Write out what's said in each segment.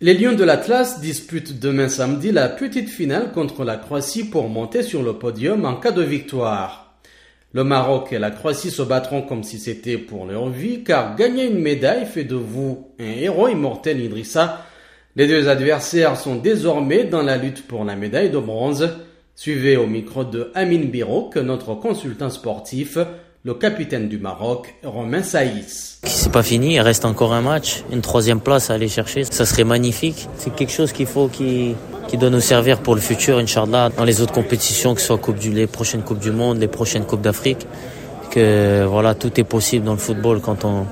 Les Lions de l'Atlas disputent demain samedi la petite finale contre la Croatie pour monter sur le podium en cas de victoire. Le Maroc et la Croatie se battront comme si c'était pour leur vie car gagner une médaille fait de vous un héros immortel Idrissa. Les deux adversaires sont désormais dans la lutte pour la médaille de bronze. Suivez au micro de Amin Biro que notre consultant sportif le capitaine du Maroc, Romain Saïs. C'est pas fini, il reste encore un match, une troisième place à aller chercher. Ça serait magnifique. C'est quelque chose qu'il faut qui, qui doit nous servir pour le futur, Inch'Allah, dans les autres compétitions, que ce soit coupe du, les prochaines Coupes du Monde, les prochaines Coupes d'Afrique. Que voilà, tout est possible dans le football quand on,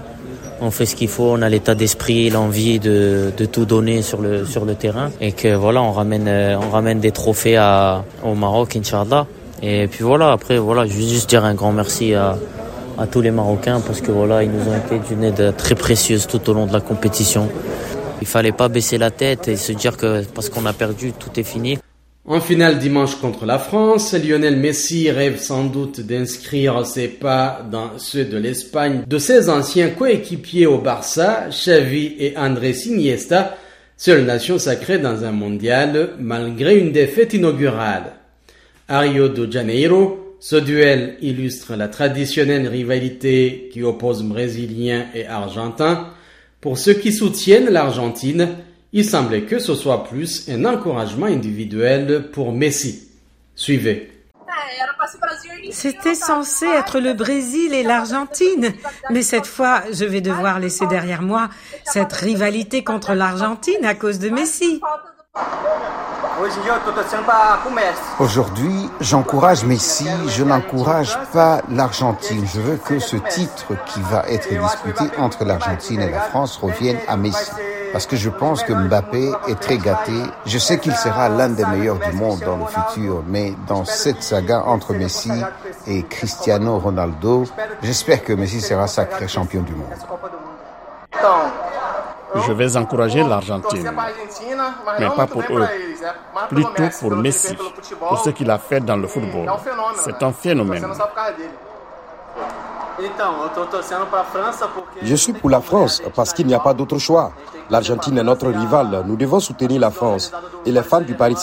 on fait ce qu'il faut, on a l'état d'esprit, l'envie de, de, tout donner sur le, sur le terrain. Et que voilà, on ramène, on ramène des trophées au Maroc, Inch'Allah. Et puis voilà, après, voilà, je veux juste dire un grand merci à, tous les Marocains parce que voilà, ils nous ont été d'une aide très précieuse tout au long de la compétition. Il fallait pas baisser la tête et se dire que parce qu'on a perdu, tout est fini. En finale dimanche contre la France, Lionel Messi rêve sans doute d'inscrire ses pas dans ceux de l'Espagne de ses anciens coéquipiers au Barça, Xavi et André Iniesta, seule nation sacrée dans un mondial malgré une défaite inaugurale. À Rio de Janeiro, ce duel illustre la traditionnelle rivalité qui oppose Brésiliens et Argentins. Pour ceux qui soutiennent l'Argentine, il semblait que ce soit plus un encouragement individuel pour Messi. Suivez. C'était censé être le Brésil et l'Argentine, mais cette fois, je vais devoir laisser derrière moi cette rivalité contre l'Argentine à cause de Messi. Aujourd'hui, j'encourage Messi, je n'encourage pas l'Argentine. Je veux que ce titre qui va être disputé entre l'Argentine et la France revienne à Messi. Parce que je pense que Mbappé est très gâté. Je sais qu'il sera l'un des meilleurs du monde dans le futur, mais dans cette saga entre Messi et Cristiano Ronaldo, j'espère que Messi sera sacré champion du monde. Je vais encourager l'Argentine, mais pas pour eux, plutôt pour Messi, pour ce qu'il a fait dans le football. C'est un phénomène. Je suis pour la France parce qu'il n'y a pas d'autre choix. L'Argentine est notre rival. Nous devons soutenir la France. Et les fans du Paris